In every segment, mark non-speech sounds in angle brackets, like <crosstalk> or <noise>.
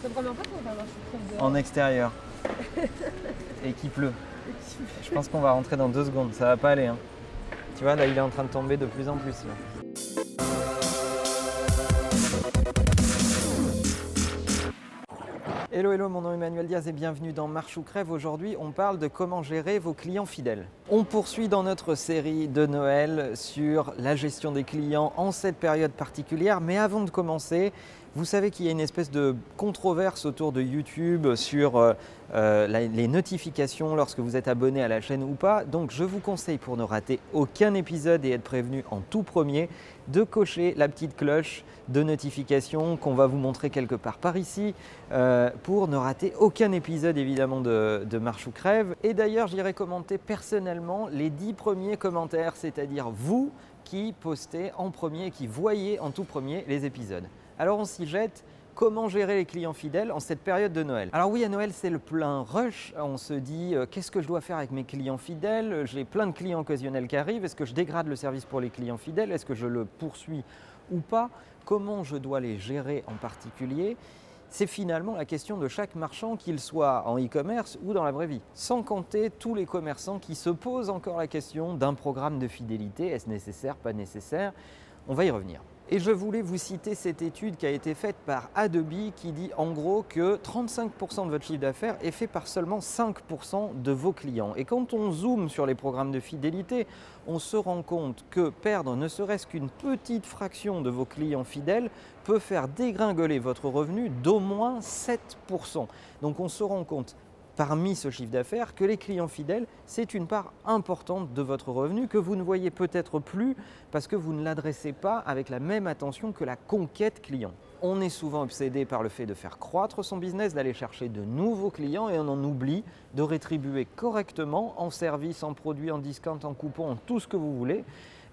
C'est la première fois qu'on va avoir cette preuve de... en extérieur <laughs> et qu'il pleut. Je pense qu'on va rentrer dans deux secondes, ça va pas aller. hein. Tu vois, là, il est en train de tomber de plus en plus. là. Hello, hello, mon nom est Emmanuel Diaz et bienvenue dans Marche ou Crève. Aujourd'hui, on parle de comment gérer vos clients fidèles. On poursuit dans notre série de Noël sur la gestion des clients en cette période particulière. Mais avant de commencer, vous savez qu'il y a une espèce de controverse autour de YouTube sur euh, euh, les notifications lorsque vous êtes abonné à la chaîne ou pas. Donc je vous conseille pour ne rater aucun épisode et être prévenu en tout premier de cocher la petite cloche de notification qu'on va vous montrer quelque part par ici euh, pour ne rater aucun épisode évidemment de, de Marche ou Crève. Et d'ailleurs j'irai commenter personnellement les 10 premiers commentaires, c'est-à-dire vous qui postez en premier, qui voyez en tout premier les épisodes. Alors on s'y jette. Comment gérer les clients fidèles en cette période de Noël? Alors oui, à Noël, c'est le plein rush. On se dit, euh, qu'est-ce que je dois faire avec mes clients fidèles? J'ai plein de clients occasionnels qui arrivent. Est-ce que je dégrade le service pour les clients fidèles? Est-ce que je le poursuis ou pas? Comment je dois les gérer en particulier? C'est finalement la question de chaque marchand, qu'il soit en e-commerce ou dans la vraie vie. Sans compter tous les commerçants qui se posent encore la question d'un programme de fidélité. Est-ce nécessaire, pas nécessaire? On va y revenir. Et je voulais vous citer cette étude qui a été faite par Adobe qui dit en gros que 35% de votre chiffre d'affaires est fait par seulement 5% de vos clients. Et quand on zoome sur les programmes de fidélité, on se rend compte que perdre ne serait-ce qu'une petite fraction de vos clients fidèles peut faire dégringoler votre revenu d'au moins 7%. Donc on se rend compte parmi ce chiffre d'affaires que les clients fidèles, c'est une part importante de votre revenu que vous ne voyez peut-être plus parce que vous ne l'adressez pas avec la même attention que la conquête client. On est souvent obsédé par le fait de faire croître son business, d'aller chercher de nouveaux clients et on en oublie de rétribuer correctement en service, en produits, en discount, en coupon, en tout ce que vous voulez,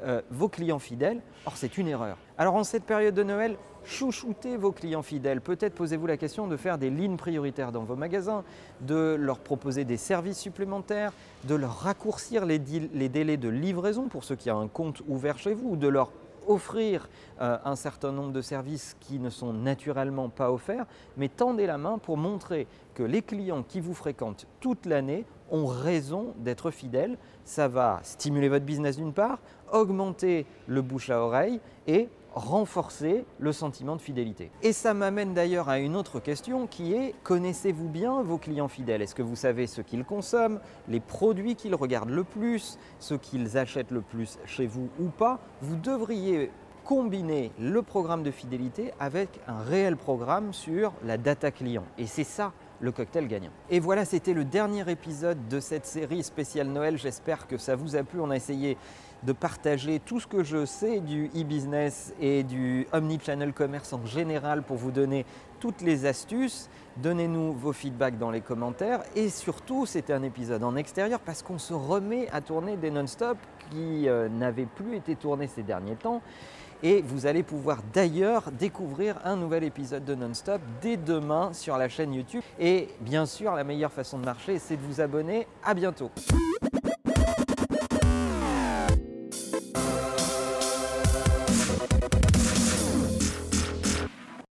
euh, vos clients fidèles. Or, c'est une erreur. Alors, en cette période de Noël, chouchoutez vos clients fidèles. Peut-être posez-vous la question de faire des lignes prioritaires dans vos magasins, de leur proposer des services supplémentaires, de leur raccourcir les, délais de livraison pour ceux qui ont un compte ouvert chez vous, ou de leur offrir euh, un certain nombre de services qui ne sont naturellement pas offerts, mais tendez la main pour montrer que les clients qui vous fréquentent toute l'année ont raison d'être fidèles. Ça va stimuler votre business d'une part, augmenter le bouche à oreille et renforcer le sentiment de fidélité. Et ça m'amène d'ailleurs à une autre question qui est connaissez-vous bien vos clients fidèles? Est-ce que vous savez ce qu'ils consomment, les produits qu'ils regardent le plus, ce qu'ils achètent le plus chez vous ou pas? Vous devriez combiner le programme de fidélité avec un réel programme sur la data client. Et c'est ça le cocktail gagnant. Et voilà, c'était le dernier épisode de cette série spéciale Noël. J'espère que ça vous a plu. On a essayé de partager tout ce que je sais du e-business et du omnichannel commerce en général pour vous donner toutes les astuces. Donnez-nous vos feedbacks dans les commentaires et surtout c'était un épisode en extérieur parce qu'on se remet à tourner des non-stop qui euh, n'avaient plus été tournés ces derniers temps. Et vous allez pouvoir d'ailleurs découvrir un nouvel épisode de Non-Stop dès demain sur la chaîne YouTube. Et bien sûr, la meilleure façon de marcher, c'est de vous abonner. À bientôt.